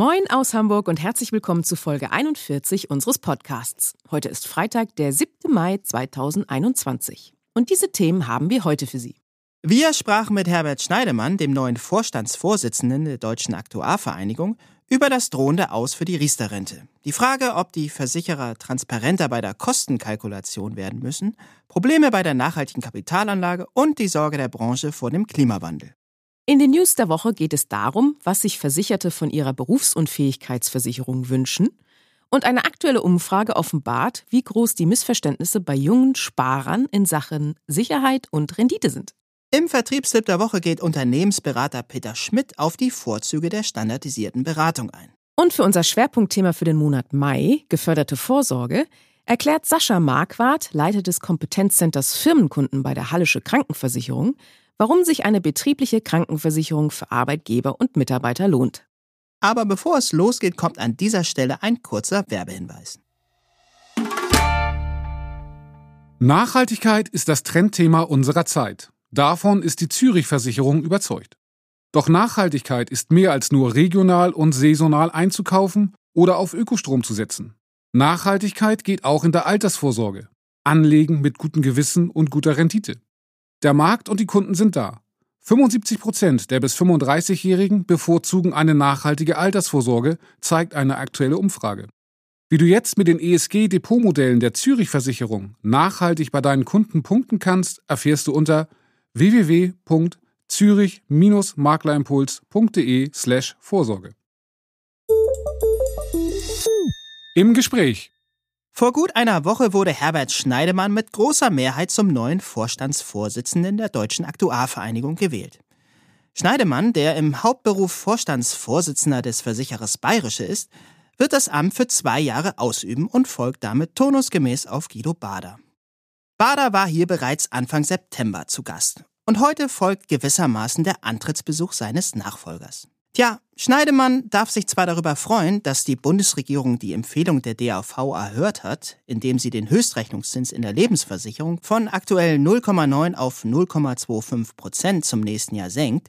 Moin aus Hamburg und herzlich willkommen zu Folge 41 unseres Podcasts. Heute ist Freitag, der 7. Mai 2021. Und diese Themen haben wir heute für Sie. Wir sprachen mit Herbert Schneidemann, dem neuen Vorstandsvorsitzenden der Deutschen Aktuarvereinigung, über das drohende Aus für die Riester-Rente. Die Frage, ob die Versicherer transparenter bei der Kostenkalkulation werden müssen, Probleme bei der nachhaltigen Kapitalanlage und die Sorge der Branche vor dem Klimawandel. In den News der Woche geht es darum, was sich Versicherte von ihrer Berufsunfähigkeitsversicherung wünschen. Und eine aktuelle Umfrage offenbart, wie groß die Missverständnisse bei jungen Sparern in Sachen Sicherheit und Rendite sind. Im Vertriebstipp der Woche geht Unternehmensberater Peter Schmidt auf die Vorzüge der standardisierten Beratung ein. Und für unser Schwerpunktthema für den Monat Mai, geförderte Vorsorge, erklärt Sascha Marquardt, Leiter des Kompetenzcenters Firmenkunden bei der Hallische Krankenversicherung, warum sich eine betriebliche Krankenversicherung für Arbeitgeber und Mitarbeiter lohnt. Aber bevor es losgeht, kommt an dieser Stelle ein kurzer Werbehinweis. Nachhaltigkeit ist das Trendthema unserer Zeit. Davon ist die Zürich-Versicherung überzeugt. Doch Nachhaltigkeit ist mehr als nur regional und saisonal einzukaufen oder auf Ökostrom zu setzen. Nachhaltigkeit geht auch in der Altersvorsorge. Anlegen mit gutem Gewissen und guter Rendite. Der Markt und die Kunden sind da. 75 Prozent der bis 35-Jährigen bevorzugen eine nachhaltige Altersvorsorge, zeigt eine aktuelle Umfrage. Wie du jetzt mit den ESG-Depotmodellen der Zürich-Versicherung nachhaltig bei deinen Kunden punkten kannst, erfährst du unter www.zürich-maklerimpuls.de slash Vorsorge. Im Gespräch vor gut einer Woche wurde Herbert Schneidemann mit großer Mehrheit zum neuen Vorstandsvorsitzenden der Deutschen Aktuarvereinigung gewählt. Schneidemann, der im Hauptberuf Vorstandsvorsitzender des Versicherers Bayerische ist, wird das Amt für zwei Jahre ausüben und folgt damit turnusgemäß auf Guido Bader. Bader war hier bereits Anfang September zu Gast und heute folgt gewissermaßen der Antrittsbesuch seines Nachfolgers. Tja, Schneidemann darf sich zwar darüber freuen, dass die Bundesregierung die Empfehlung der DAV erhört hat, indem sie den Höchstrechnungszins in der Lebensversicherung von aktuell 0,9 auf 0,25 Prozent zum nächsten Jahr senkt,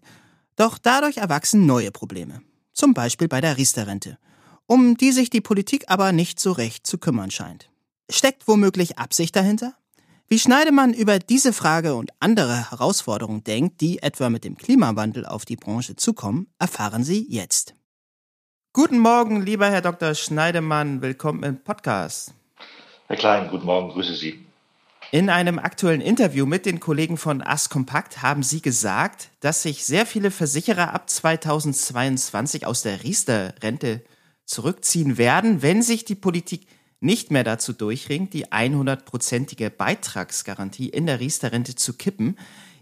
doch dadurch erwachsen neue Probleme. Zum Beispiel bei der Riester-Rente, um die sich die Politik aber nicht so recht zu kümmern scheint. Steckt womöglich Absicht dahinter? Wie Schneidemann über diese Frage und andere Herausforderungen denkt, die etwa mit dem Klimawandel auf die Branche zukommen, erfahren Sie jetzt. Guten Morgen, lieber Herr Dr. Schneidemann, willkommen im Podcast. Herr Klein, guten Morgen, grüße Sie. In einem aktuellen Interview mit den Kollegen von As Kompakt haben Sie gesagt, dass sich sehr viele Versicherer ab 2022 aus der Riester-Rente zurückziehen werden, wenn sich die Politik nicht mehr dazu durchringt, die 100-prozentige Beitragsgarantie in der Riester-Rente zu kippen.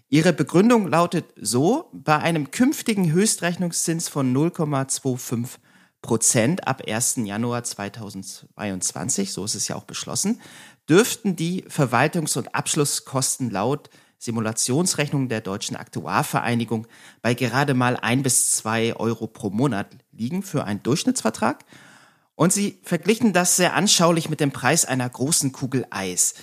Ihre Begründung lautet so, bei einem künftigen Höchstrechnungszins von 0,25 Prozent ab 1. Januar 2022, so ist es ja auch beschlossen, dürften die Verwaltungs- und Abschlusskosten laut Simulationsrechnung der Deutschen Aktuarvereinigung bei gerade mal ein bis zwei Euro pro Monat liegen für einen Durchschnittsvertrag und sie verglichen das sehr anschaulich mit dem Preis einer großen Kugel Eis.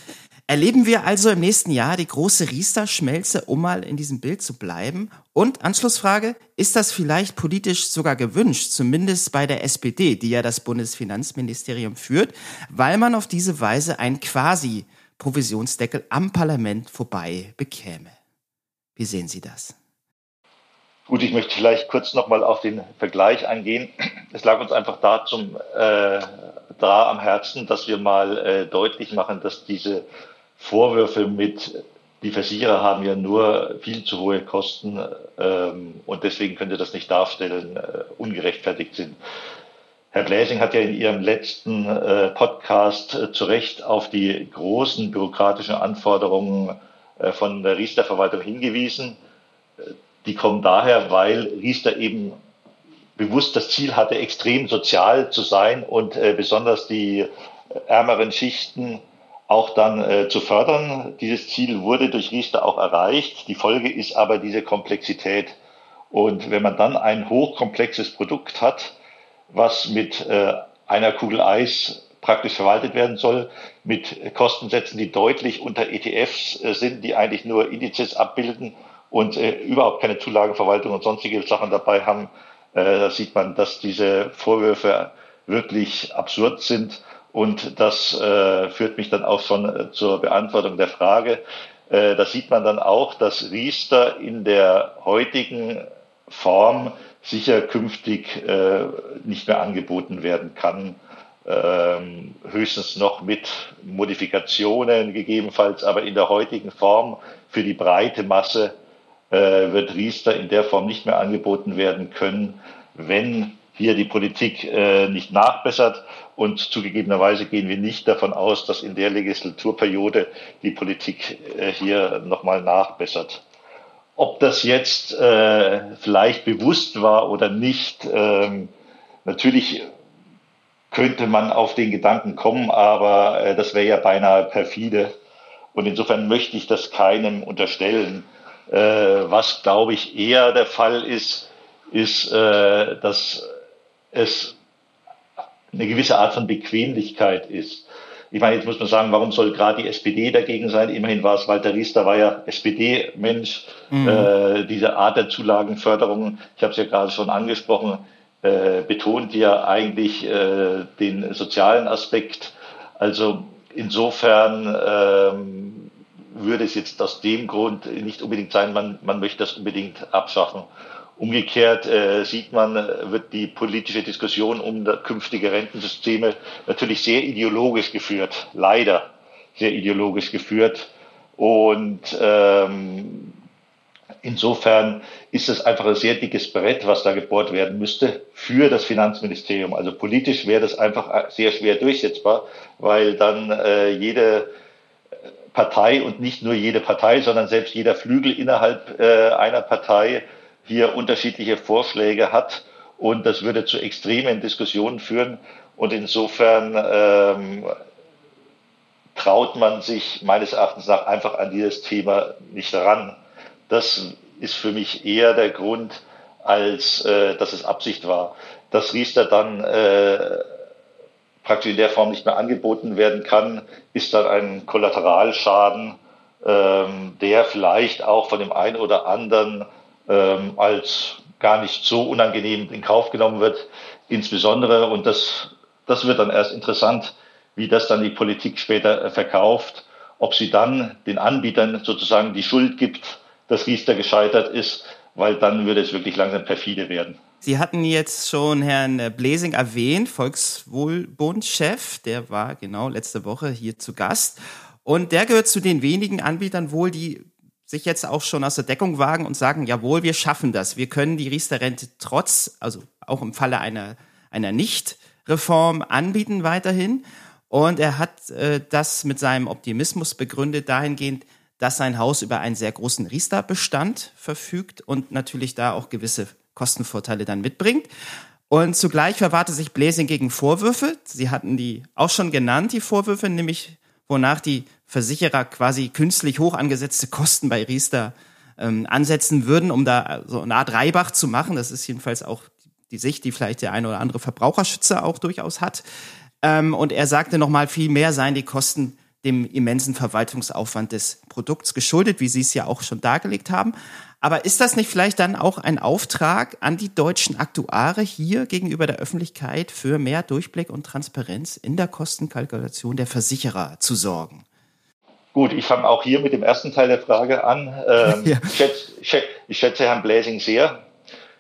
Erleben wir also im nächsten Jahr die große Riester-Schmelze, um mal in diesem Bild zu bleiben? Und Anschlussfrage, ist das vielleicht politisch sogar gewünscht, zumindest bei der SPD, die ja das Bundesfinanzministerium führt, weil man auf diese Weise einen quasi Provisionsdeckel am Parlament vorbei bekäme? Wie sehen Sie das? Gut, ich möchte vielleicht kurz nochmal auf den Vergleich eingehen. Es lag uns einfach da zum äh, da am Herzen, dass wir mal äh, deutlich machen, dass diese Vorwürfe mit die Versicherer haben ja nur viel zu hohe Kosten ähm, und deswegen könnte das nicht darstellen, äh, ungerechtfertigt sind. Herr Bläsing hat ja in Ihrem letzten äh, Podcast äh, zu Recht auf die großen bürokratischen Anforderungen äh, von der Riester-Verwaltung hingewiesen. Die kommen daher, weil Riester eben bewusst das Ziel hatte, extrem sozial zu sein und äh, besonders die ärmeren Schichten auch dann äh, zu fördern. Dieses Ziel wurde durch Riester auch erreicht. Die Folge ist aber diese Komplexität. Und wenn man dann ein hochkomplexes Produkt hat, was mit äh, einer Kugel Eis praktisch verwaltet werden soll, mit Kostensätzen, die deutlich unter ETFs äh, sind, die eigentlich nur Indizes abbilden und äh, überhaupt keine Zulagenverwaltung und sonstige Sachen dabei haben, äh, da sieht man, dass diese Vorwürfe wirklich absurd sind. Und das äh, führt mich dann auch schon äh, zur Beantwortung der Frage. Äh, da sieht man dann auch, dass Riester in der heutigen Form sicher künftig äh, nicht mehr angeboten werden kann. Ähm, höchstens noch mit Modifikationen gegebenenfalls, aber in der heutigen Form für die breite Masse äh, wird Riester in der Form nicht mehr angeboten werden können, wenn hier die Politik äh, nicht nachbessert. Und zugegebenerweise gehen wir nicht davon aus, dass in der Legislaturperiode die Politik äh, hier nochmal nachbessert. Ob das jetzt äh, vielleicht bewusst war oder nicht, ähm, natürlich könnte man auf den Gedanken kommen, aber äh, das wäre ja beinahe perfide. Und insofern möchte ich das keinem unterstellen. Äh, was, glaube ich, eher der Fall ist, ist, äh, dass es eine gewisse Art von Bequemlichkeit ist. Ich meine, jetzt muss man sagen, warum soll gerade die SPD dagegen sein? Immerhin war es Walter Riester, war ja SPD-Mensch. Mhm. Äh, diese Art der Zulagenförderung, ich habe es ja gerade schon angesprochen, äh, betont ja eigentlich äh, den sozialen Aspekt. Also insofern ähm, würde es jetzt aus dem Grund nicht unbedingt sein, man, man möchte das unbedingt abschaffen. Umgekehrt äh, sieht man, wird die politische Diskussion um künftige Rentensysteme natürlich sehr ideologisch geführt, leider sehr ideologisch geführt. Und ähm, insofern ist es einfach ein sehr dickes Brett, was da gebohrt werden müsste für das Finanzministerium. Also politisch wäre das einfach sehr schwer durchsetzbar, weil dann äh, jede Partei und nicht nur jede Partei, sondern selbst jeder Flügel innerhalb äh, einer Partei hier unterschiedliche Vorschläge hat und das würde zu extremen Diskussionen führen. Und insofern ähm, traut man sich meines Erachtens nach einfach an dieses Thema nicht ran. Das ist für mich eher der Grund, als äh, dass es Absicht war. Dass Riester dann äh, praktisch in der Form nicht mehr angeboten werden kann, ist dann ein Kollateralschaden, ähm, der vielleicht auch von dem einen oder anderen ähm, als gar nicht so unangenehm in Kauf genommen wird. Insbesondere, und das, das wird dann erst interessant, wie das dann die Politik später äh, verkauft, ob sie dann den Anbietern sozusagen die Schuld gibt, dass Riester gescheitert ist, weil dann würde es wirklich langsam perfide werden. Sie hatten jetzt schon Herrn Blesing erwähnt, Volkswohlbund-Chef, der war genau letzte Woche hier zu Gast. Und der gehört zu den wenigen Anbietern wohl, die sich jetzt auch schon aus der Deckung wagen und sagen, jawohl, wir schaffen das. Wir können die Riester-Rente trotz, also auch im Falle einer, einer Nicht-Reform anbieten weiterhin. Und er hat äh, das mit seinem Optimismus begründet dahingehend, dass sein Haus über einen sehr großen Riester-Bestand verfügt und natürlich da auch gewisse Kostenvorteile dann mitbringt. Und zugleich verwahrte sich Bläsing gegen Vorwürfe. Sie hatten die auch schon genannt, die Vorwürfe, nämlich wonach die Versicherer quasi künstlich hoch angesetzte Kosten bei Riester ähm, ansetzen würden, um da so eine Art Reibach zu machen. Das ist jedenfalls auch die Sicht, die vielleicht der eine oder andere Verbraucherschützer auch durchaus hat. Ähm, und er sagte nochmal, viel mehr seien die Kosten dem immensen Verwaltungsaufwand des Produkts geschuldet, wie Sie es ja auch schon dargelegt haben. Aber ist das nicht vielleicht dann auch ein Auftrag an die deutschen Aktuare hier gegenüber der Öffentlichkeit für mehr Durchblick und Transparenz in der Kostenkalkulation der Versicherer zu sorgen? Gut, ich fange auch hier mit dem ersten Teil der Frage an. Ähm, ja. ich, schätze, ich, schätze, ich, schätze, Herrn Bläsing sehr.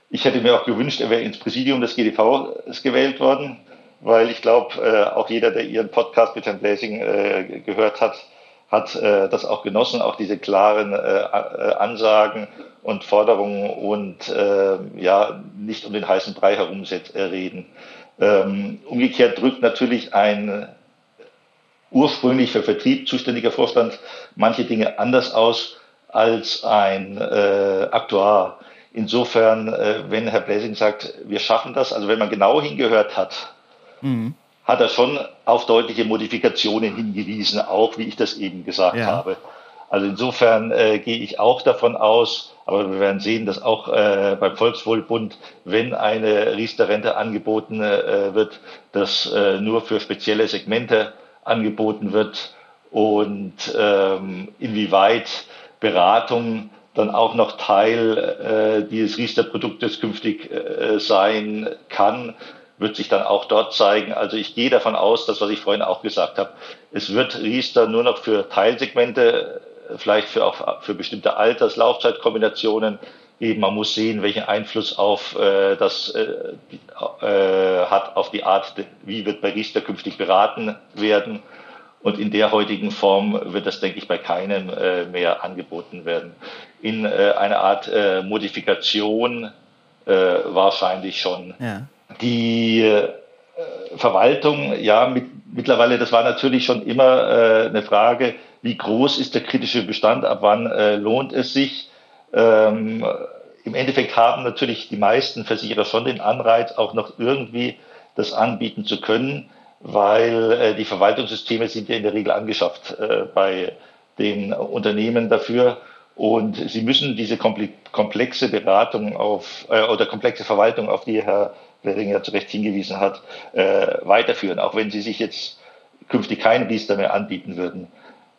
Ich hätte mir auch gewünscht, er wäre ins Präsidium des GDV gewählt worden, weil ich glaube, äh, auch jeder, der Ihren Podcast mit Herrn Bläsing äh, gehört hat, hat äh, das auch genossen, auch diese klaren äh, äh, Ansagen und Forderungen und äh, ja nicht um den heißen Brei herum äh, reden. Ähm, umgekehrt drückt natürlich ein ursprünglich für Vertrieb zuständiger Vorstand manche Dinge anders aus als ein äh, Aktuar. Insofern, äh, wenn Herr Bläsing sagt, wir schaffen das, also wenn man genau hingehört hat, mhm. hat er schon auf deutliche Modifikationen hingewiesen, auch wie ich das eben gesagt ja. habe. Also insofern äh, gehe ich auch davon aus, aber wir werden sehen, dass auch äh, beim Volkswohlbund, wenn eine Riester-Rente angeboten äh, wird, das äh, nur für spezielle Segmente angeboten wird und ähm, inwieweit Beratung dann auch noch Teil äh, dieses Riester-Produktes künftig äh, sein kann, wird sich dann auch dort zeigen. Also ich gehe davon aus, das, was ich vorhin auch gesagt habe, es wird Riester nur noch für Teilsegmente, vielleicht für auch für bestimmte Alters-Laufzeitkombinationen geben. Man muss sehen, welchen Einfluss auf äh, das äh, äh, hat auf die Art, wie wird bei Riester künftig beraten werden. Und in der heutigen Form wird das, denke ich, bei keinem äh, mehr angeboten werden. In äh, einer Art äh, Modifikation äh, wahrscheinlich schon. Ja. Die äh, Verwaltung, ja, mit, mittlerweile, das war natürlich schon immer äh, eine Frage, wie groß ist der kritische Bestand, ab wann äh, lohnt es sich. Ähm, Im Endeffekt haben natürlich die meisten Versicherer schon den Anreiz, auch noch irgendwie das anbieten zu können weil äh, die Verwaltungssysteme sind ja in der Regel angeschafft äh, bei den Unternehmen dafür. Und sie müssen diese komplexe Beratung auf äh, oder komplexe Verwaltung, auf die Herr Wering ja zu Recht hingewiesen hat, äh, weiterführen, auch wenn sie sich jetzt künftig keinen Riester mehr anbieten würden.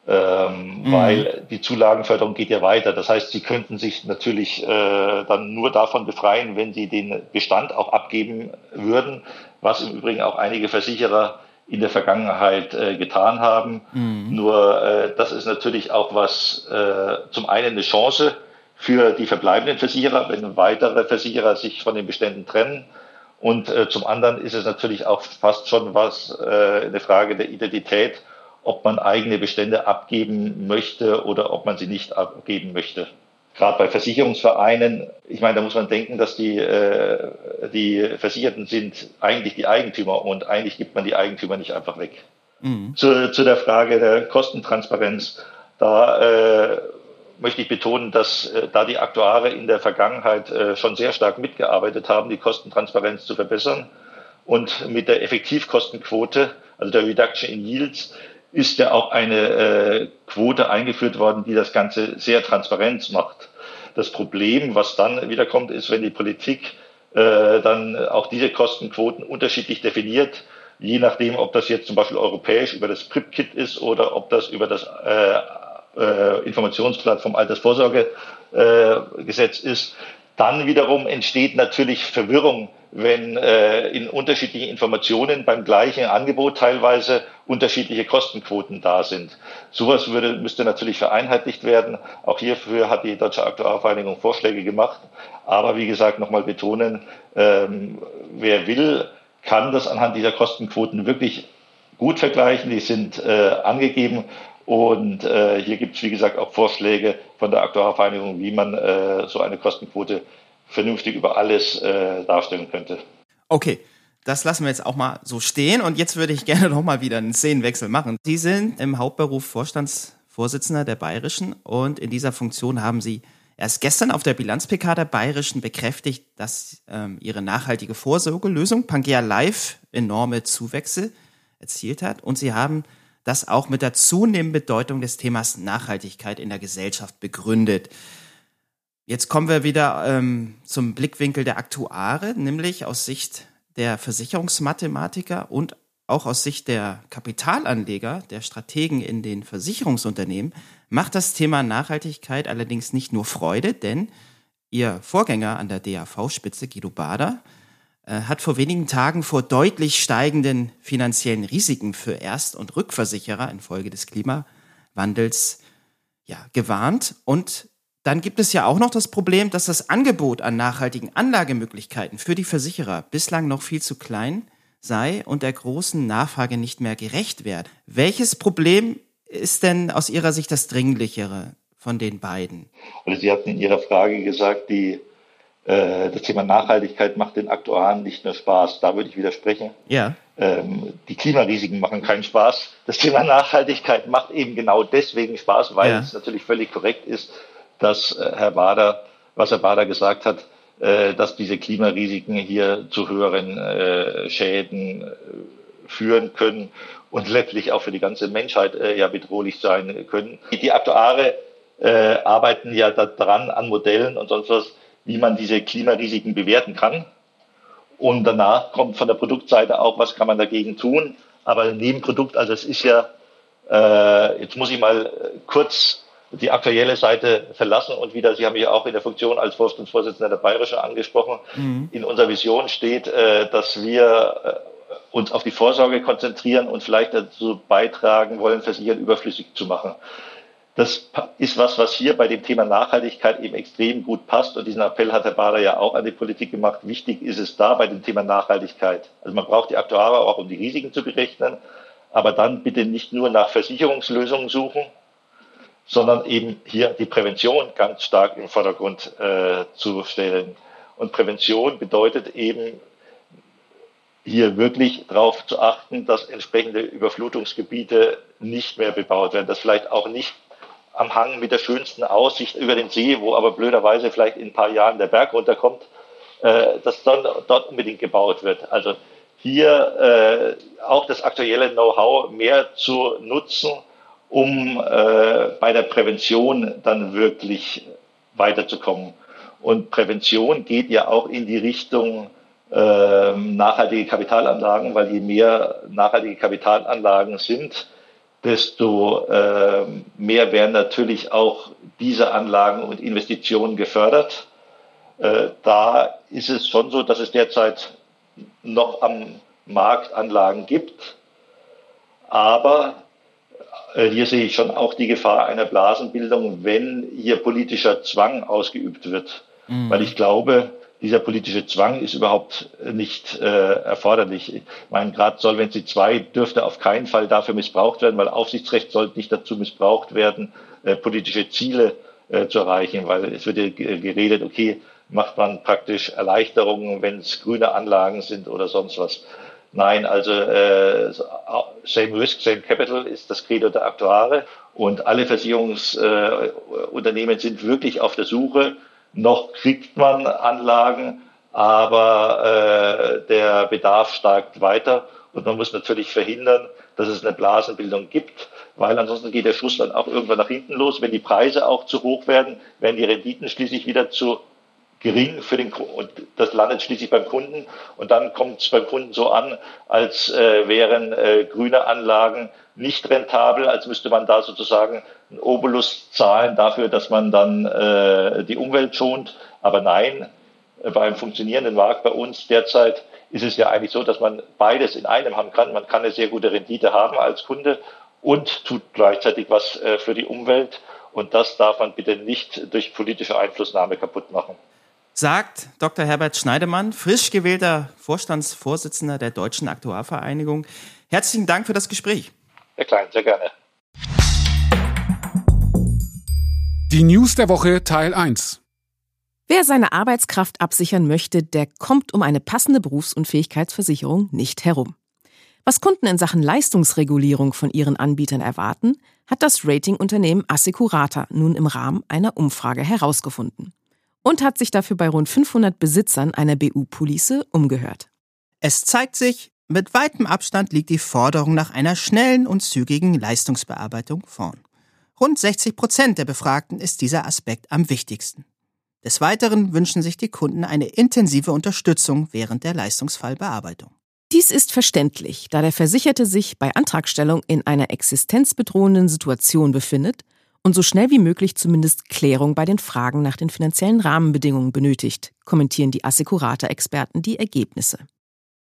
Ähm, mhm. Weil die Zulagenförderung geht ja weiter. Das heißt, sie könnten sich natürlich äh, dann nur davon befreien, wenn sie den Bestand auch abgeben würden was im Übrigen auch einige Versicherer in der Vergangenheit äh, getan haben. Mhm. Nur äh, das ist natürlich auch was, äh, zum einen eine Chance für die verbleibenden Versicherer, wenn weitere Versicherer sich von den Beständen trennen. Und äh, zum anderen ist es natürlich auch fast schon was, äh, eine Frage der Identität, ob man eigene Bestände abgeben möchte oder ob man sie nicht abgeben möchte gerade bei Versicherungsvereinen, ich meine, da muss man denken, dass die, äh, die Versicherten sind eigentlich die Eigentümer und eigentlich gibt man die Eigentümer nicht einfach weg. Mhm. Zu, zu der Frage der Kostentransparenz, da äh, möchte ich betonen, dass äh, da die Aktuare in der Vergangenheit äh, schon sehr stark mitgearbeitet haben, die Kostentransparenz zu verbessern. Und mit der Effektivkostenquote, also der Reduction in Yields, ist ja auch eine äh, Quote eingeführt worden, die das Ganze sehr transparent macht. Das Problem, was dann wieder kommt, ist, wenn die Politik äh, dann auch diese Kostenquoten unterschiedlich definiert, je nachdem, ob das jetzt zum Beispiel europäisch über das PRIP-Kit ist oder ob das über das äh, äh, Informationsblatt vom Altersvorsorgegesetz äh, ist, dann wiederum entsteht natürlich Verwirrung, wenn äh, in unterschiedlichen Informationen beim gleichen Angebot teilweise unterschiedliche Kostenquoten da sind. Sowas würde, müsste natürlich vereinheitlicht werden. Auch hierfür hat die Deutsche Aktuarvereinigung Vorschläge gemacht. Aber wie gesagt, nochmal betonen, ähm, wer will, kann das anhand dieser Kostenquoten wirklich gut vergleichen. Die sind äh, angegeben und äh, hier gibt es, wie gesagt, auch Vorschläge von der Aktuarvereinigung, wie man äh, so eine Kostenquote vernünftig über alles äh, darstellen könnte. Okay, das lassen wir jetzt auch mal so stehen. Und jetzt würde ich gerne noch mal wieder einen Szenenwechsel machen. Sie sind im Hauptberuf Vorstandsvorsitzender der Bayerischen und in dieser Funktion haben Sie erst gestern auf der Bilanz-PK der Bayerischen bekräftigt, dass ähm, Ihre nachhaltige Vorsorgelösung Pangea Live enorme Zuwächse erzielt hat. Und Sie haben das auch mit der zunehmenden Bedeutung des Themas Nachhaltigkeit in der Gesellschaft begründet. Jetzt kommen wir wieder ähm, zum Blickwinkel der Aktuare, nämlich aus Sicht der Versicherungsmathematiker und auch aus Sicht der Kapitalanleger, der Strategen in den Versicherungsunternehmen, macht das Thema Nachhaltigkeit allerdings nicht nur Freude, denn Ihr Vorgänger an der DAV-Spitze, Guido Bader, äh, hat vor wenigen Tagen vor deutlich steigenden finanziellen Risiken für Erst- und Rückversicherer infolge des Klimawandels ja, gewarnt. Und dann gibt es ja auch noch das Problem, dass das Angebot an nachhaltigen Anlagemöglichkeiten für die Versicherer bislang noch viel zu klein sei und der großen Nachfrage nicht mehr gerecht werde. Welches Problem ist denn aus Ihrer Sicht das dringlichere von den beiden? Also Sie hatten in Ihrer Frage gesagt, die äh, das Thema Nachhaltigkeit macht den Aktuaren nicht nur Spaß. Da würde ich widersprechen. Ja. Ähm, die Klimarisiken machen keinen Spaß. Das Thema Nachhaltigkeit macht eben genau deswegen Spaß, weil ja. es natürlich völlig korrekt ist, dass äh, Herr Bader, was Herr Bader gesagt hat, äh, dass diese Klimarisiken hier zu höheren Schäden führen können und letztlich auch für die ganze Menschheit äh, ja bedrohlich sein können. Die Aktuare äh, arbeiten ja daran an Modellen und sonst was, wie man diese Klimarisiken bewerten kann. Und danach kommt von der Produktseite auch, was kann man dagegen tun. Aber neben Produkt, also es ist ja, äh, jetzt muss ich mal kurz die aktuelle Seite verlassen und wieder, Sie haben mich auch in der Funktion als Vorstandsvorsitzender der Bayerischen angesprochen, mhm. in unserer Vision steht, äh, dass wir äh, uns auf die Vorsorge konzentrieren und vielleicht dazu beitragen wollen, Versichern überflüssig zu machen. Das ist was, was hier bei dem Thema Nachhaltigkeit eben extrem gut passt. Und diesen Appell hat Herr Bader ja auch an die Politik gemacht. Wichtig ist es da bei dem Thema Nachhaltigkeit. Also man braucht die Aktuare auch, um die Risiken zu berechnen. Aber dann bitte nicht nur nach Versicherungslösungen suchen, sondern eben hier die Prävention ganz stark im Vordergrund äh, zu stellen. Und Prävention bedeutet eben hier wirklich darauf zu achten, dass entsprechende Überflutungsgebiete nicht mehr bebaut werden, dass vielleicht auch nicht am Hang mit der schönsten Aussicht über den See, wo aber blöderweise vielleicht in ein paar Jahren der Berg runterkommt, äh, dass dann dort unbedingt gebaut wird. Also hier äh, auch das aktuelle Know-how mehr zu nutzen, um äh, bei der Prävention dann wirklich weiterzukommen. Und Prävention geht ja auch in die Richtung äh, nachhaltige Kapitalanlagen, weil je mehr nachhaltige Kapitalanlagen sind, desto äh, mehr werden natürlich auch diese Anlagen und Investitionen gefördert. Äh, da ist es schon so, dass es derzeit noch am Markt Anlagen gibt, aber hier sehe ich schon auch die Gefahr einer Blasenbildung, wenn hier politischer Zwang ausgeübt wird. Mhm. Weil ich glaube, dieser politische Zwang ist überhaupt nicht äh, erforderlich. Ich meine, gerade Solvency 2 dürfte auf keinen Fall dafür missbraucht werden, weil Aufsichtsrecht sollte nicht dazu missbraucht werden, äh, politische Ziele äh, zu erreichen, weil es wird ja geredet, okay, macht man praktisch Erleichterungen, wenn es grüne Anlagen sind oder sonst was. Nein, also äh, Same Risk, Same Capital ist das Credo der Aktuare und alle Versicherungsunternehmen äh, sind wirklich auf der Suche. Noch kriegt man Anlagen, aber äh, der Bedarf steigt weiter und man muss natürlich verhindern, dass es eine Blasenbildung gibt, weil ansonsten geht der Schuss dann auch irgendwann nach hinten los. Wenn die Preise auch zu hoch werden, werden die Renditen schließlich wieder zu gering für den und das landet schließlich beim Kunden und dann kommt es beim Kunden so an, als äh, wären äh, grüne Anlagen nicht rentabel, als müsste man da sozusagen einen Obolus zahlen dafür, dass man dann äh, die Umwelt schont. Aber nein, äh, beim funktionierenden Markt bei uns derzeit ist es ja eigentlich so, dass man beides in einem haben kann. Man kann eine sehr gute Rendite haben als Kunde und tut gleichzeitig was äh, für die Umwelt. Und das darf man bitte nicht durch politische Einflussnahme kaputt machen sagt Dr. Herbert Schneidemann, frisch gewählter Vorstandsvorsitzender der Deutschen Aktuarvereinigung. Herzlichen Dank für das Gespräch. Herr Klein, sehr gerne. Die News der Woche Teil 1. Wer seine Arbeitskraft absichern möchte, der kommt um eine passende Berufsunfähigkeitsversicherung nicht herum. Was Kunden in Sachen Leistungsregulierung von ihren Anbietern erwarten, hat das Ratingunternehmen Assecurata nun im Rahmen einer Umfrage herausgefunden und hat sich dafür bei rund 500 Besitzern einer BU-Police umgehört. Es zeigt sich, mit weitem Abstand liegt die Forderung nach einer schnellen und zügigen Leistungsbearbeitung vorn. Rund 60 Prozent der Befragten ist dieser Aspekt am wichtigsten. Des Weiteren wünschen sich die Kunden eine intensive Unterstützung während der Leistungsfallbearbeitung. Dies ist verständlich, da der Versicherte sich bei Antragstellung in einer existenzbedrohenden Situation befindet und so schnell wie möglich zumindest Klärung bei den Fragen nach den finanziellen Rahmenbedingungen benötigt, kommentieren die Assecurata-Experten die Ergebnisse.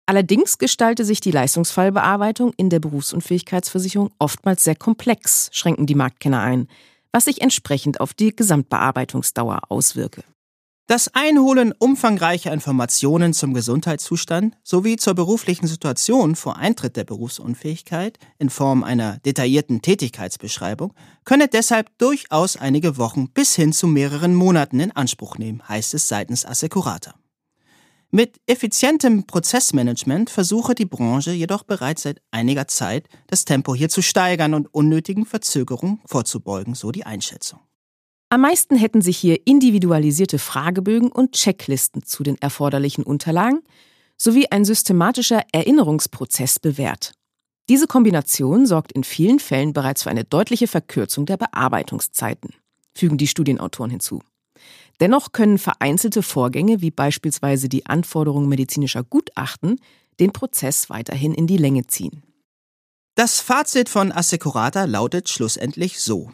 Allerdings gestalte sich die Leistungsfallbearbeitung in der Berufsunfähigkeitsversicherung oftmals sehr komplex, schränken die Marktkenner ein, was sich entsprechend auf die Gesamtbearbeitungsdauer auswirke. Das Einholen umfangreicher Informationen zum Gesundheitszustand sowie zur beruflichen Situation vor Eintritt der Berufsunfähigkeit in Form einer detaillierten Tätigkeitsbeschreibung könne deshalb durchaus einige Wochen bis hin zu mehreren Monaten in Anspruch nehmen, heißt es seitens Assecurata. Mit effizientem Prozessmanagement versuche die Branche jedoch bereits seit einiger Zeit, das Tempo hier zu steigern und unnötigen Verzögerungen vorzubeugen, so die Einschätzung. Am meisten hätten sich hier individualisierte Fragebögen und Checklisten zu den erforderlichen Unterlagen sowie ein systematischer Erinnerungsprozess bewährt. Diese Kombination sorgt in vielen Fällen bereits für eine deutliche Verkürzung der Bearbeitungszeiten, fügen die Studienautoren hinzu. Dennoch können vereinzelte Vorgänge wie beispielsweise die Anforderung medizinischer Gutachten den Prozess weiterhin in die Länge ziehen. Das Fazit von Assecurata lautet schlussendlich so.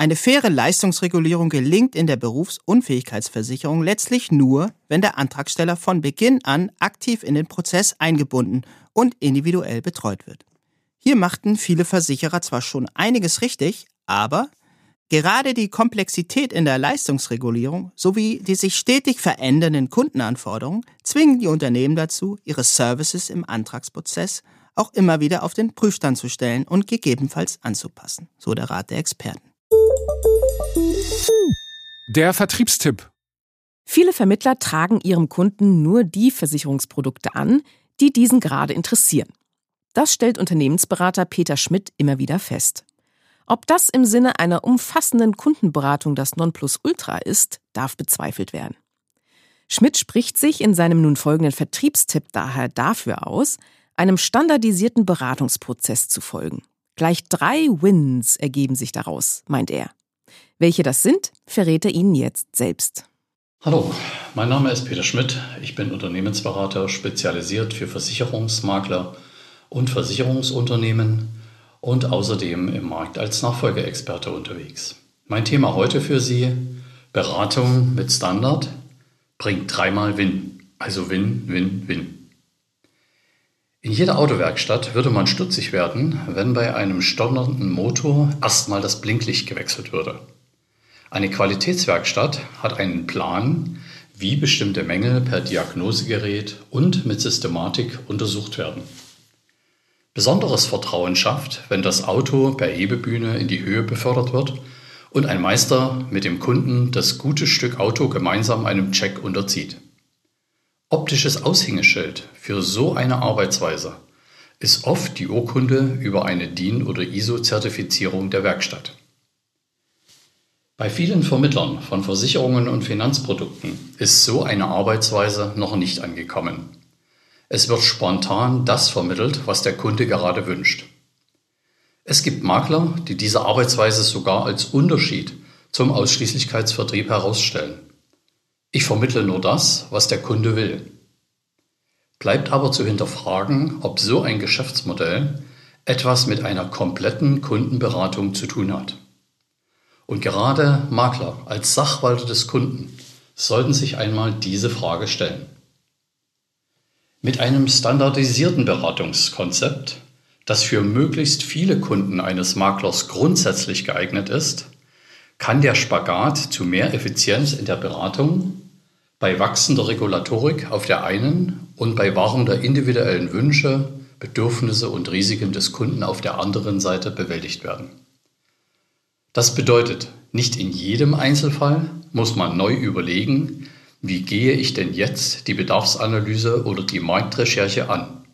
Eine faire Leistungsregulierung gelingt in der Berufsunfähigkeitsversicherung letztlich nur, wenn der Antragsteller von Beginn an aktiv in den Prozess eingebunden und individuell betreut wird. Hier machten viele Versicherer zwar schon einiges richtig, aber gerade die Komplexität in der Leistungsregulierung sowie die sich stetig verändernden Kundenanforderungen zwingen die Unternehmen dazu, ihre Services im Antragsprozess auch immer wieder auf den Prüfstand zu stellen und gegebenenfalls anzupassen, so der Rat der Experten. Der Vertriebstipp. Viele Vermittler tragen ihrem Kunden nur die Versicherungsprodukte an, die diesen gerade interessieren. Das stellt Unternehmensberater Peter Schmidt immer wieder fest. Ob das im Sinne einer umfassenden Kundenberatung das Nonplusultra ist, darf bezweifelt werden. Schmidt spricht sich in seinem nun folgenden Vertriebstipp daher dafür aus, einem standardisierten Beratungsprozess zu folgen. Gleich drei Wins ergeben sich daraus, meint er. Welche das sind, verrät er Ihnen jetzt selbst. Hallo, mein Name ist Peter Schmidt. Ich bin Unternehmensberater, spezialisiert für Versicherungsmakler und Versicherungsunternehmen und außerdem im Markt als Nachfolgeexperte unterwegs. Mein Thema heute für Sie, Beratung mit Standard, bringt dreimal Win. Also Win, Win, Win. In jeder Autowerkstatt würde man stutzig werden, wenn bei einem stotternden Motor erstmal das Blinklicht gewechselt würde. Eine Qualitätswerkstatt hat einen Plan, wie bestimmte Mängel per Diagnosegerät und mit Systematik untersucht werden. Besonderes Vertrauen schafft, wenn das Auto per Hebebühne in die Höhe befördert wird und ein Meister mit dem Kunden das gute Stück Auto gemeinsam einem Check unterzieht. Optisches Aushängeschild für so eine Arbeitsweise ist oft die Urkunde über eine DIN- oder ISO-Zertifizierung der Werkstatt. Bei vielen Vermittlern von Versicherungen und Finanzprodukten ist so eine Arbeitsweise noch nicht angekommen. Es wird spontan das vermittelt, was der Kunde gerade wünscht. Es gibt Makler, die diese Arbeitsweise sogar als Unterschied zum Ausschließlichkeitsvertrieb herausstellen. Ich vermittle nur das, was der Kunde will. Bleibt aber zu hinterfragen, ob so ein Geschäftsmodell etwas mit einer kompletten Kundenberatung zu tun hat. Und gerade Makler als Sachwalter des Kunden sollten sich einmal diese Frage stellen. Mit einem standardisierten Beratungskonzept, das für möglichst viele Kunden eines Maklers grundsätzlich geeignet ist, kann der Spagat zu mehr Effizienz in der Beratung bei wachsender Regulatorik auf der einen und bei Wahrung der individuellen Wünsche, Bedürfnisse und Risiken des Kunden auf der anderen Seite bewältigt werden. Das bedeutet, nicht in jedem Einzelfall muss man neu überlegen, wie gehe ich denn jetzt die Bedarfsanalyse oder die Marktrecherche an.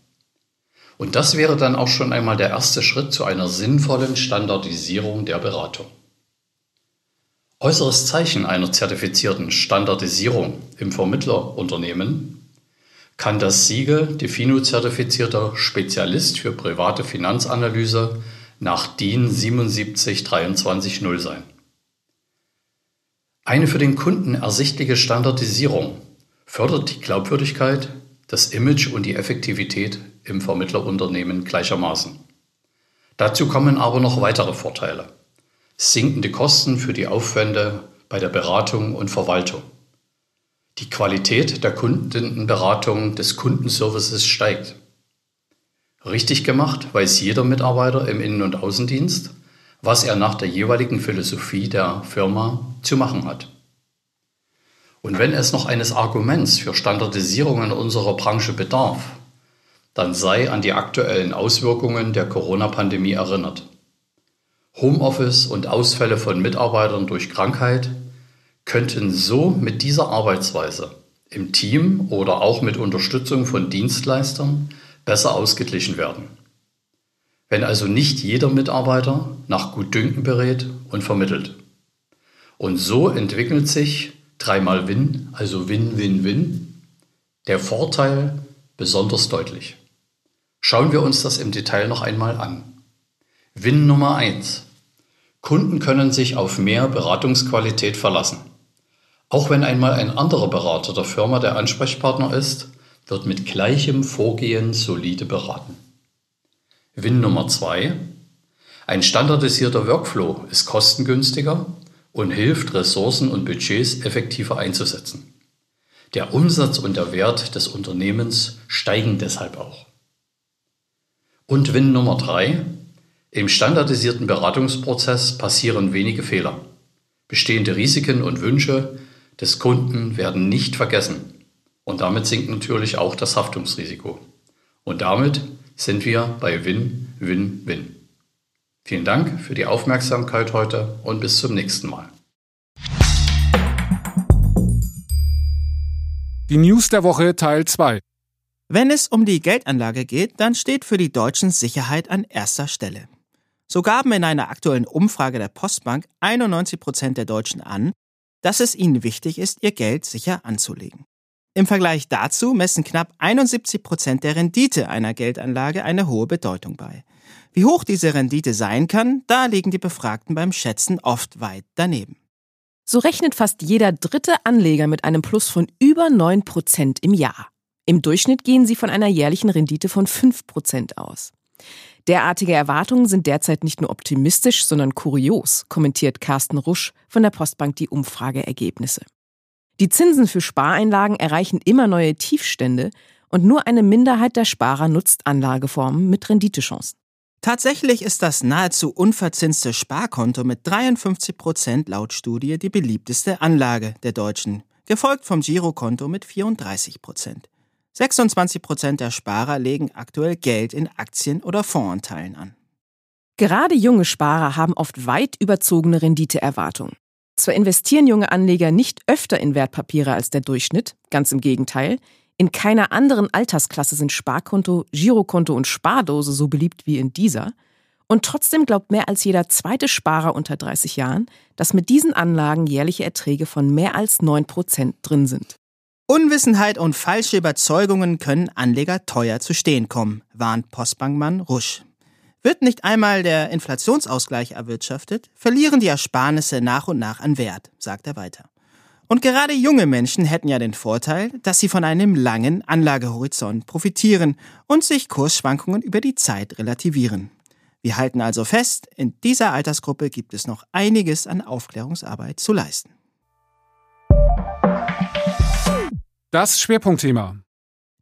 Und das wäre dann auch schon einmal der erste Schritt zu einer sinnvollen Standardisierung der Beratung. Äußeres Zeichen einer zertifizierten Standardisierung im Vermittlerunternehmen kann das Siegel Defino-zertifizierter Spezialist für private Finanzanalyse nach DIN 77230 sein. Eine für den Kunden ersichtliche Standardisierung fördert die Glaubwürdigkeit, das Image und die Effektivität im Vermittlerunternehmen gleichermaßen. Dazu kommen aber noch weitere Vorteile sinkende Kosten für die Aufwände bei der Beratung und Verwaltung. Die Qualität der Kundenberatung des Kundenservices steigt. Richtig gemacht weiß jeder Mitarbeiter im Innen- und Außendienst, was er nach der jeweiligen Philosophie der Firma zu machen hat. Und wenn es noch eines Arguments für Standardisierung in unserer Branche bedarf, dann sei an die aktuellen Auswirkungen der Corona-Pandemie erinnert. Homeoffice und Ausfälle von Mitarbeitern durch Krankheit könnten so mit dieser Arbeitsweise im Team oder auch mit Unterstützung von Dienstleistern besser ausgeglichen werden. Wenn also nicht jeder Mitarbeiter nach Gutdünken berät und vermittelt. Und so entwickelt sich dreimal Win, also Win, Win, Win, der Vorteil besonders deutlich. Schauen wir uns das im Detail noch einmal an. Win Nummer 1. Kunden können sich auf mehr Beratungsqualität verlassen. Auch wenn einmal ein anderer Berater der Firma der Ansprechpartner ist, wird mit gleichem Vorgehen solide beraten. Win Nummer 2. Ein standardisierter Workflow ist kostengünstiger und hilft, Ressourcen und Budgets effektiver einzusetzen. Der Umsatz und der Wert des Unternehmens steigen deshalb auch. Und Win Nummer 3. Im standardisierten Beratungsprozess passieren wenige Fehler. Bestehende Risiken und Wünsche des Kunden werden nicht vergessen und damit sinkt natürlich auch das Haftungsrisiko. Und damit sind wir bei Win, Win, Win. Vielen Dank für die Aufmerksamkeit heute und bis zum nächsten Mal. Die News der Woche Teil 2. Wenn es um die Geldanlage geht, dann steht für die Deutschen Sicherheit an erster Stelle. So gaben in einer aktuellen Umfrage der Postbank 91 Prozent der Deutschen an, dass es ihnen wichtig ist, ihr Geld sicher anzulegen. Im Vergleich dazu messen knapp 71 Prozent der Rendite einer Geldanlage eine hohe Bedeutung bei. Wie hoch diese Rendite sein kann, da liegen die Befragten beim Schätzen oft weit daneben. So rechnet fast jeder dritte Anleger mit einem Plus von über 9 Prozent im Jahr. Im Durchschnitt gehen sie von einer jährlichen Rendite von 5 Prozent aus. Derartige Erwartungen sind derzeit nicht nur optimistisch, sondern kurios, kommentiert Carsten Rusch von der Postbank die Umfrageergebnisse. Die Zinsen für Spareinlagen erreichen immer neue Tiefstände und nur eine Minderheit der Sparer nutzt Anlageformen mit Renditechancen. Tatsächlich ist das nahezu unverzinste Sparkonto mit 53 Prozent laut Studie die beliebteste Anlage der Deutschen, gefolgt vom Girokonto mit 34 Prozent. 26 Prozent der Sparer legen aktuell Geld in Aktien oder Fondsanteilen an. Gerade junge Sparer haben oft weit überzogene Renditeerwartungen. Zwar investieren junge Anleger nicht öfter in Wertpapiere als der Durchschnitt, ganz im Gegenteil. In keiner anderen Altersklasse sind Sparkonto, Girokonto und Spardose so beliebt wie in dieser. Und trotzdem glaubt mehr als jeder zweite Sparer unter 30 Jahren, dass mit diesen Anlagen jährliche Erträge von mehr als 9% drin sind. Unwissenheit und falsche Überzeugungen können Anleger teuer zu stehen kommen, warnt Postbankmann Rusch. Wird nicht einmal der Inflationsausgleich erwirtschaftet, verlieren die Ersparnisse nach und nach an Wert, sagt er weiter. Und gerade junge Menschen hätten ja den Vorteil, dass sie von einem langen Anlagehorizont profitieren und sich Kursschwankungen über die Zeit relativieren. Wir halten also fest, in dieser Altersgruppe gibt es noch einiges an Aufklärungsarbeit zu leisten. Das Schwerpunktthema.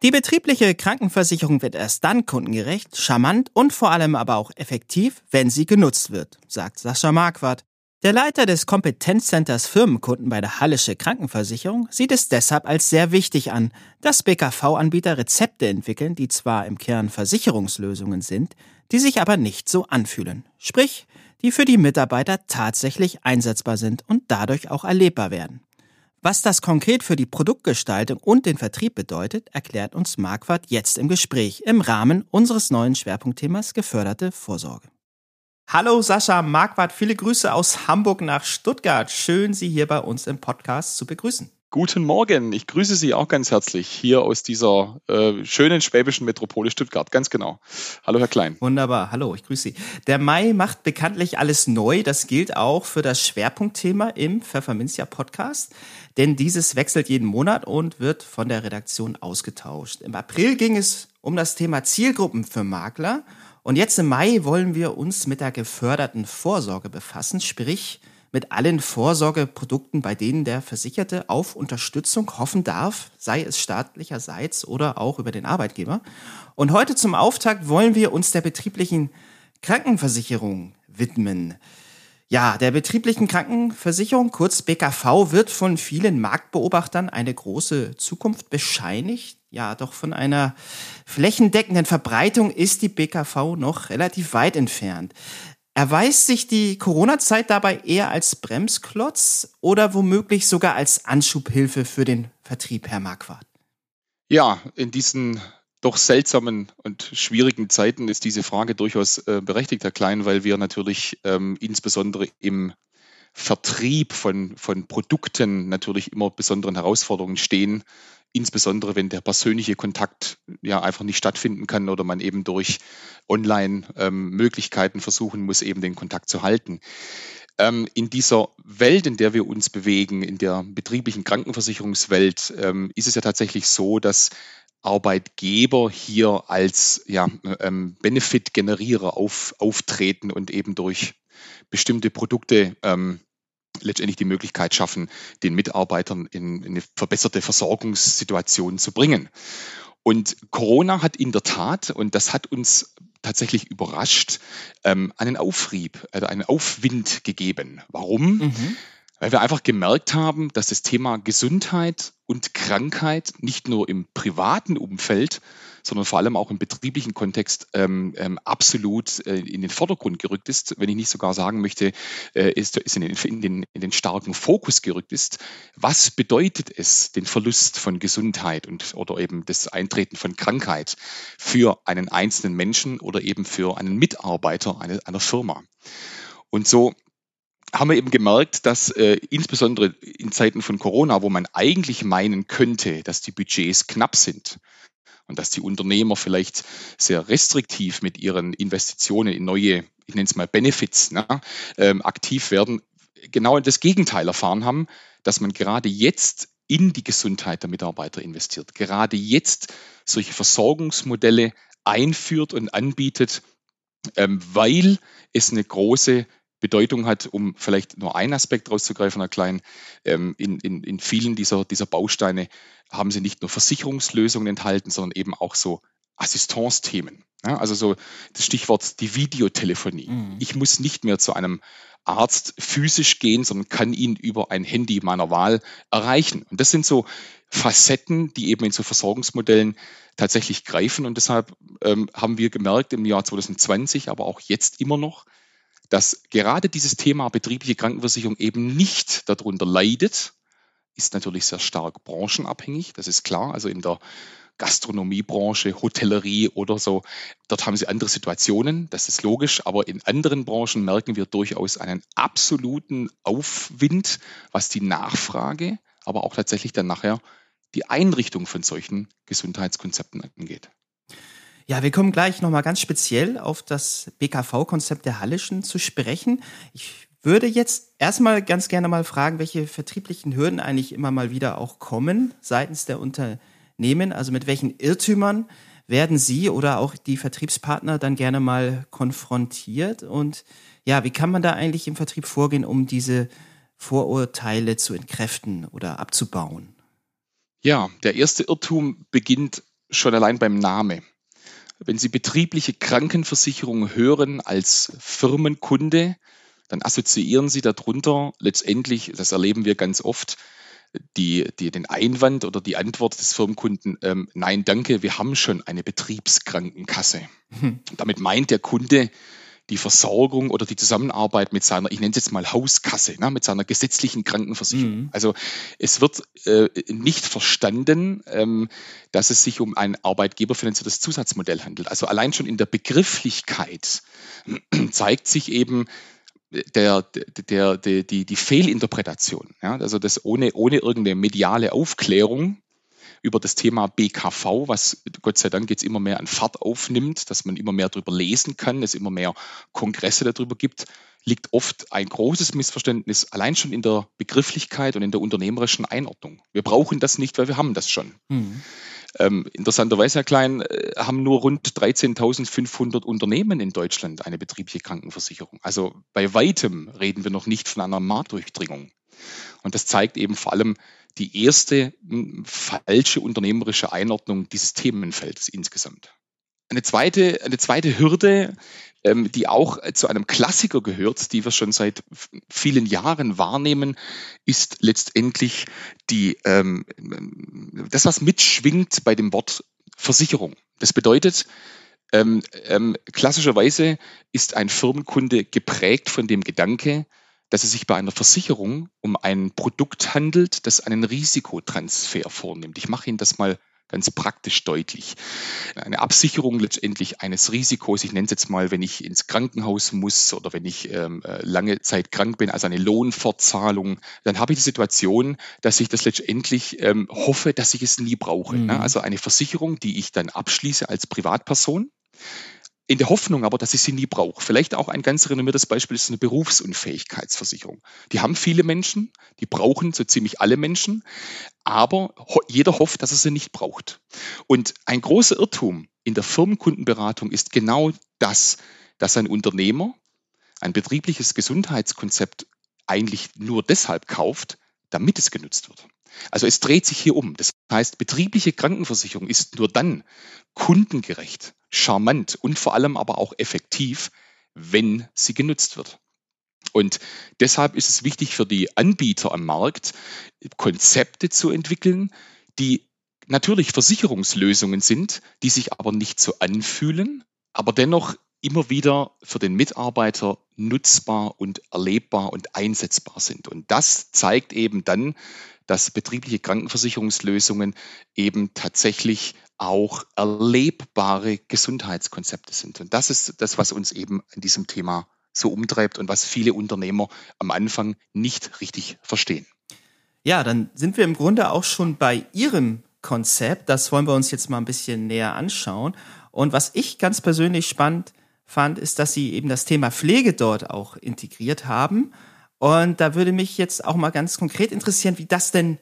Die betriebliche Krankenversicherung wird erst dann kundengerecht, charmant und vor allem aber auch effektiv, wenn sie genutzt wird, sagt Sascha Marquardt. Der Leiter des Kompetenzcenters Firmenkunden bei der Hallische Krankenversicherung sieht es deshalb als sehr wichtig an, dass BKV-Anbieter Rezepte entwickeln, die zwar im Kern Versicherungslösungen sind, die sich aber nicht so anfühlen. Sprich, die für die Mitarbeiter tatsächlich einsetzbar sind und dadurch auch erlebbar werden. Was das konkret für die Produktgestaltung und den Vertrieb bedeutet, erklärt uns Marquardt jetzt im Gespräch im Rahmen unseres neuen Schwerpunktthemas geförderte Vorsorge. Hallo Sascha Marquardt, viele Grüße aus Hamburg nach Stuttgart. Schön, Sie hier bei uns im Podcast zu begrüßen. Guten Morgen, ich grüße Sie auch ganz herzlich hier aus dieser äh, schönen schwäbischen Metropole Stuttgart, ganz genau. Hallo Herr Klein. Wunderbar, hallo, ich grüße Sie. Der Mai macht bekanntlich alles neu, das gilt auch für das Schwerpunktthema im Pfefferminzia Podcast, denn dieses wechselt jeden Monat und wird von der Redaktion ausgetauscht. Im April ging es um das Thema Zielgruppen für Makler und jetzt im Mai wollen wir uns mit der geförderten Vorsorge befassen, sprich mit allen Vorsorgeprodukten, bei denen der Versicherte auf Unterstützung hoffen darf, sei es staatlicherseits oder auch über den Arbeitgeber. Und heute zum Auftakt wollen wir uns der betrieblichen Krankenversicherung widmen. Ja, der betrieblichen Krankenversicherung, kurz BKV, wird von vielen Marktbeobachtern eine große Zukunft bescheinigt. Ja, doch von einer flächendeckenden Verbreitung ist die BKV noch relativ weit entfernt. Erweist sich die Corona-Zeit dabei eher als Bremsklotz oder womöglich sogar als Anschubhilfe für den Vertrieb, Herr Marquardt? Ja, in diesen doch seltsamen und schwierigen Zeiten ist diese Frage durchaus äh, berechtigt, Herr Klein, weil wir natürlich ähm, insbesondere im Vertrieb von, von Produkten natürlich immer besonderen Herausforderungen stehen insbesondere wenn der persönliche Kontakt ja einfach nicht stattfinden kann oder man eben durch Online-Möglichkeiten ähm, versuchen muss, eben den Kontakt zu halten. Ähm, in dieser Welt, in der wir uns bewegen, in der betrieblichen Krankenversicherungswelt, ähm, ist es ja tatsächlich so, dass Arbeitgeber hier als ja, ähm, Benefit-Generierer auf, auftreten und eben durch bestimmte Produkte ähm, letztendlich die Möglichkeit schaffen, den Mitarbeitern in, in eine verbesserte Versorgungssituation zu bringen. Und Corona hat in der Tat, und das hat uns tatsächlich überrascht, ähm, einen Aufrieb, also einen Aufwind gegeben. Warum? Mhm. Weil wir einfach gemerkt haben, dass das Thema Gesundheit und Krankheit nicht nur im privaten Umfeld, sondern vor allem auch im betrieblichen Kontext ähm, ähm, absolut äh, in den Vordergrund gerückt ist, wenn ich nicht sogar sagen möchte, äh, ist, ist in, den, in, den, in den starken Fokus gerückt ist. Was bedeutet es, den Verlust von Gesundheit und oder eben das Eintreten von Krankheit für einen einzelnen Menschen oder eben für einen Mitarbeiter einer, einer Firma? Und so haben wir eben gemerkt, dass äh, insbesondere in Zeiten von Corona, wo man eigentlich meinen könnte, dass die Budgets knapp sind, und dass die Unternehmer vielleicht sehr restriktiv mit ihren Investitionen in neue, ich nenne es mal Benefits, ne, ähm, aktiv werden, genau das Gegenteil erfahren haben, dass man gerade jetzt in die Gesundheit der Mitarbeiter investiert, gerade jetzt solche Versorgungsmodelle einführt und anbietet, ähm, weil es eine große Bedeutung hat, um vielleicht nur einen Aspekt rauszugreifen, Herr Klein. Ähm, in, in, in vielen dieser, dieser Bausteine haben sie nicht nur Versicherungslösungen enthalten, sondern eben auch so Assistenzthemen. Ja, also so das Stichwort die Videotelefonie. Mhm. Ich muss nicht mehr zu einem Arzt physisch gehen, sondern kann ihn über ein Handy meiner Wahl erreichen. Und das sind so Facetten, die eben in so Versorgungsmodellen tatsächlich greifen. Und deshalb ähm, haben wir gemerkt im Jahr 2020, aber auch jetzt immer noch, dass gerade dieses Thema betriebliche Krankenversicherung eben nicht darunter leidet, ist natürlich sehr stark branchenabhängig, das ist klar. Also in der Gastronomiebranche, Hotellerie oder so, dort haben sie andere Situationen, das ist logisch, aber in anderen Branchen merken wir durchaus einen absoluten Aufwind, was die Nachfrage, aber auch tatsächlich dann nachher die Einrichtung von solchen Gesundheitskonzepten angeht. Ja, wir kommen gleich nochmal ganz speziell auf das BKV-Konzept der Hallischen zu sprechen. Ich würde jetzt erstmal ganz gerne mal fragen, welche vertrieblichen Hürden eigentlich immer mal wieder auch kommen seitens der Unternehmen. Also mit welchen Irrtümern werden Sie oder auch die Vertriebspartner dann gerne mal konfrontiert? Und ja, wie kann man da eigentlich im Vertrieb vorgehen, um diese Vorurteile zu entkräften oder abzubauen? Ja, der erste Irrtum beginnt schon allein beim Namen. Wenn Sie betriebliche Krankenversicherung hören als Firmenkunde, dann assoziieren Sie darunter letztendlich, das erleben wir ganz oft, die, die, den Einwand oder die Antwort des Firmenkunden, ähm, nein, danke, wir haben schon eine Betriebskrankenkasse. Hm. Damit meint der Kunde, die Versorgung oder die Zusammenarbeit mit seiner, ich nenne es jetzt mal Hauskasse, ne, mit seiner gesetzlichen Krankenversicherung. Mhm. Also es wird äh, nicht verstanden, ähm, dass es sich um ein arbeitgeberfinanziertes Zusatzmodell handelt. Also allein schon in der Begrifflichkeit zeigt sich eben, der, der, der, die, die Fehlinterpretation, ja, also das ohne, ohne irgendeine mediale Aufklärung über das Thema BKV, was Gott sei Dank jetzt immer mehr an Fahrt aufnimmt, dass man immer mehr darüber lesen kann, es immer mehr Kongresse darüber gibt, liegt oft ein großes Missverständnis allein schon in der Begrifflichkeit und in der unternehmerischen Einordnung. Wir brauchen das nicht, weil wir haben das schon. Mhm. Ähm, interessanterweise, Herr Klein, äh, haben nur rund 13.500 Unternehmen in Deutschland eine betriebliche Krankenversicherung. Also bei weitem reden wir noch nicht von einer Marktdurchdringung. Und das zeigt eben vor allem die erste falsche unternehmerische Einordnung dieses Themenfelds insgesamt. Eine zweite, eine zweite Hürde, ähm, die auch zu einem Klassiker gehört, die wir schon seit vielen Jahren wahrnehmen, ist letztendlich die, ähm, das, was mitschwingt bei dem Wort Versicherung. Das bedeutet, ähm, ähm, klassischerweise ist ein Firmenkunde geprägt von dem Gedanke, dass es sich bei einer Versicherung um ein Produkt handelt, das einen Risikotransfer vornimmt. Ich mache Ihnen das mal ganz praktisch deutlich. Eine Absicherung letztendlich eines Risikos, ich nenne es jetzt mal, wenn ich ins Krankenhaus muss oder wenn ich ähm, äh, lange Zeit krank bin, also eine Lohnfortzahlung, dann habe ich die Situation, dass ich das letztendlich ähm, hoffe, dass ich es nie brauche. Ne? Mhm. Ne? Also eine Versicherung, die ich dann abschließe als Privatperson in der Hoffnung aber, dass ich sie nie brauche. Vielleicht auch ein ganz renommiertes Beispiel ist eine Berufsunfähigkeitsversicherung. Die haben viele Menschen, die brauchen so ziemlich alle Menschen, aber jeder hofft, dass er sie nicht braucht. Und ein großer Irrtum in der Firmenkundenberatung ist genau das, dass ein Unternehmer ein betriebliches Gesundheitskonzept eigentlich nur deshalb kauft, damit es genutzt wird. Also es dreht sich hier um. Das heißt, betriebliche Krankenversicherung ist nur dann kundengerecht, charmant und vor allem aber auch effektiv, wenn sie genutzt wird. Und deshalb ist es wichtig für die Anbieter am Markt, Konzepte zu entwickeln, die natürlich Versicherungslösungen sind, die sich aber nicht so anfühlen, aber dennoch immer wieder für den Mitarbeiter nutzbar und erlebbar und einsetzbar sind. Und das zeigt eben dann, dass betriebliche Krankenversicherungslösungen eben tatsächlich auch erlebbare Gesundheitskonzepte sind. Und das ist das, was uns eben an diesem Thema so umtreibt und was viele Unternehmer am Anfang nicht richtig verstehen. Ja, dann sind wir im Grunde auch schon bei Ihrem Konzept. Das wollen wir uns jetzt mal ein bisschen näher anschauen. Und was ich ganz persönlich spannend fand, ist, dass Sie eben das Thema Pflege dort auch integriert haben. Und da würde mich jetzt auch mal ganz konkret interessieren, wie das denn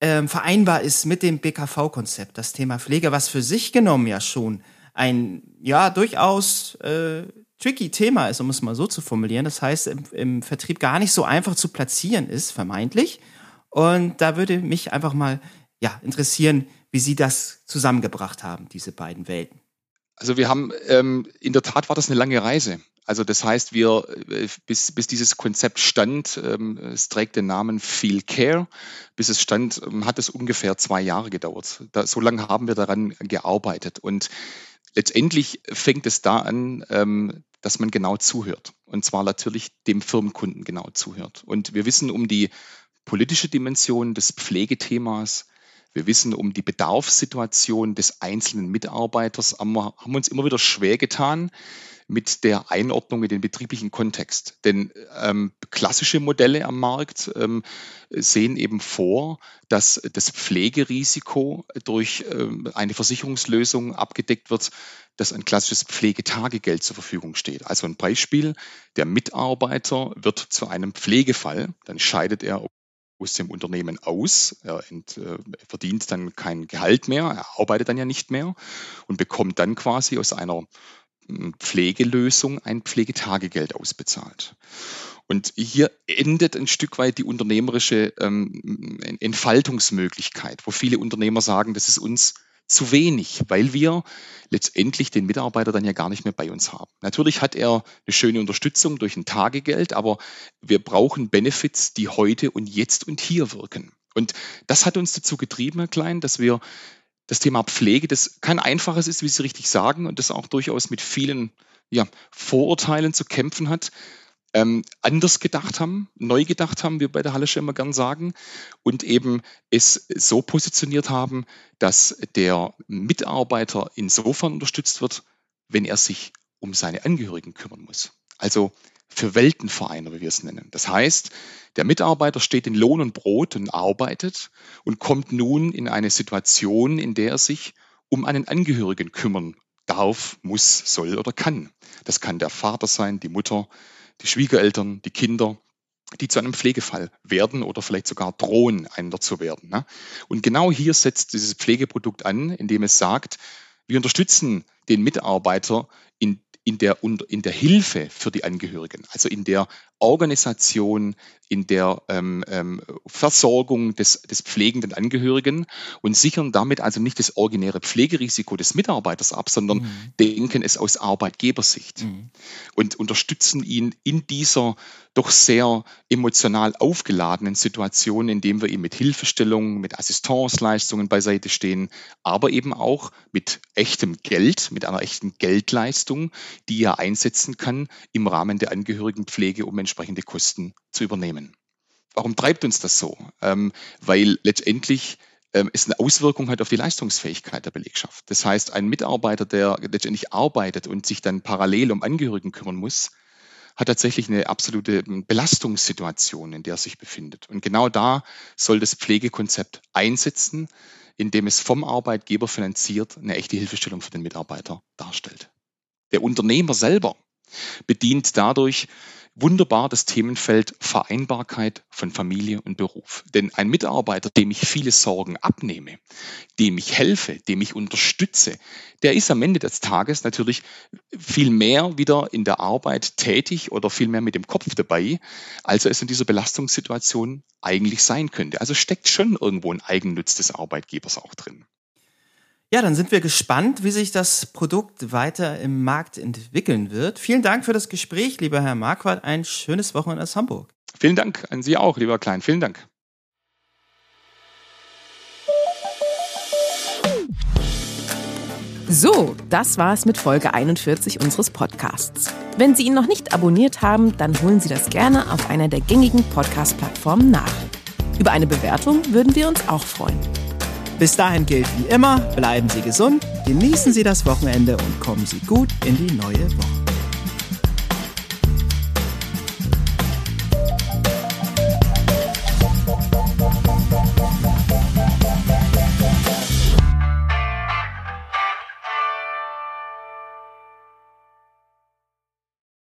ähm, vereinbar ist mit dem BKV-Konzept, das Thema Pflege, was für sich genommen ja schon ein ja durchaus äh, tricky Thema ist, um es mal so zu formulieren. Das heißt, im, im Vertrieb gar nicht so einfach zu platzieren ist, vermeintlich. Und da würde mich einfach mal ja interessieren, wie Sie das zusammengebracht haben, diese beiden Welten. Also wir haben, ähm, in der Tat war das eine lange Reise. Also das heißt, wir, äh, bis, bis dieses Konzept stand, ähm, es trägt den Namen Feel Care, bis es stand, ähm, hat es ungefähr zwei Jahre gedauert. Da, so lange haben wir daran gearbeitet. Und letztendlich fängt es da an, ähm, dass man genau zuhört. Und zwar natürlich dem Firmenkunden genau zuhört. Und wir wissen um die politische Dimension des Pflegethemas, wir wissen um die Bedarfssituation des einzelnen Mitarbeiters, haben uns immer wieder schwer getan mit der Einordnung in den betrieblichen Kontext. Denn ähm, klassische Modelle am Markt ähm, sehen eben vor, dass das Pflegerisiko durch ähm, eine Versicherungslösung abgedeckt wird, dass ein klassisches Pflegetagegeld zur Verfügung steht. Also ein Beispiel, der Mitarbeiter wird zu einem Pflegefall, dann scheidet er aus dem Unternehmen aus. Er ent, äh, verdient dann kein Gehalt mehr, er arbeitet dann ja nicht mehr und bekommt dann quasi aus einer hm, Pflegelösung ein Pflegetagegeld ausbezahlt. Und hier endet ein Stück weit die unternehmerische ähm, Entfaltungsmöglichkeit, wo viele Unternehmer sagen, das ist uns zu wenig, weil wir letztendlich den Mitarbeiter dann ja gar nicht mehr bei uns haben. Natürlich hat er eine schöne Unterstützung durch ein Tagegeld, aber wir brauchen Benefits, die heute und jetzt und hier wirken. Und das hat uns dazu getrieben, Herr Klein, dass wir das Thema Pflege, das kein einfaches ist, wie Sie richtig sagen, und das auch durchaus mit vielen ja, Vorurteilen zu kämpfen hat, ähm, anders gedacht haben, neu gedacht haben, wie wir bei der Hallische immer gern sagen, und eben es so positioniert haben, dass der Mitarbeiter insofern unterstützt wird, wenn er sich um seine Angehörigen kümmern muss. Also für Weltenvereine, wie wir es nennen. Das heißt, der Mitarbeiter steht in Lohn und Brot und arbeitet und kommt nun in eine Situation, in der er sich um einen Angehörigen kümmern darf, muss, soll oder kann. Das kann der Vater sein, die Mutter, die Schwiegereltern, die Kinder, die zu einem Pflegefall werden oder vielleicht sogar drohen, einer zu werden. Ne? Und genau hier setzt dieses Pflegeprodukt an, indem es sagt, wir unterstützen den Mitarbeiter in in der, in der Hilfe für die Angehörigen, also in der Organisation, in der ähm, ähm, Versorgung des, des pflegenden Angehörigen und sichern damit also nicht das originäre Pflegerisiko des Mitarbeiters ab, sondern mhm. denken es aus Arbeitgebersicht mhm. und unterstützen ihn in dieser doch sehr emotional aufgeladenen Situation, indem wir ihm mit Hilfestellung, mit Assistenzleistungen beiseite stehen, aber eben auch mit echtem Geld, mit einer echten Geldleistung, die er einsetzen kann im Rahmen der Angehörigenpflege, um entsprechende Kosten zu übernehmen. Warum treibt uns das so? Ähm, weil letztendlich ähm, es eine Auswirkung hat auf die Leistungsfähigkeit der Belegschaft. Das heißt, ein Mitarbeiter, der letztendlich arbeitet und sich dann parallel um Angehörigen kümmern muss, hat tatsächlich eine absolute ähm, Belastungssituation, in der er sich befindet. Und genau da soll das Pflegekonzept einsetzen, indem es vom Arbeitgeber finanziert eine echte Hilfestellung für den Mitarbeiter darstellt. Der Unternehmer selber bedient dadurch wunderbar das Themenfeld Vereinbarkeit von Familie und Beruf. Denn ein Mitarbeiter, dem ich viele Sorgen abnehme, dem ich helfe, dem ich unterstütze, der ist am Ende des Tages natürlich viel mehr wieder in der Arbeit tätig oder viel mehr mit dem Kopf dabei, als er es in dieser Belastungssituation eigentlich sein könnte. Also steckt schon irgendwo ein Eigennutz des Arbeitgebers auch drin. Ja, dann sind wir gespannt, wie sich das Produkt weiter im Markt entwickeln wird. Vielen Dank für das Gespräch, lieber Herr Marquardt. Ein schönes Wochenende aus Hamburg. Vielen Dank an Sie auch, lieber Klein. Vielen Dank. So, das war es mit Folge 41 unseres Podcasts. Wenn Sie ihn noch nicht abonniert haben, dann holen Sie das gerne auf einer der gängigen Podcast-Plattformen nach. Über eine Bewertung würden wir uns auch freuen. Bis dahin gilt wie immer, bleiben Sie gesund, genießen Sie das Wochenende und kommen Sie gut in die neue Woche.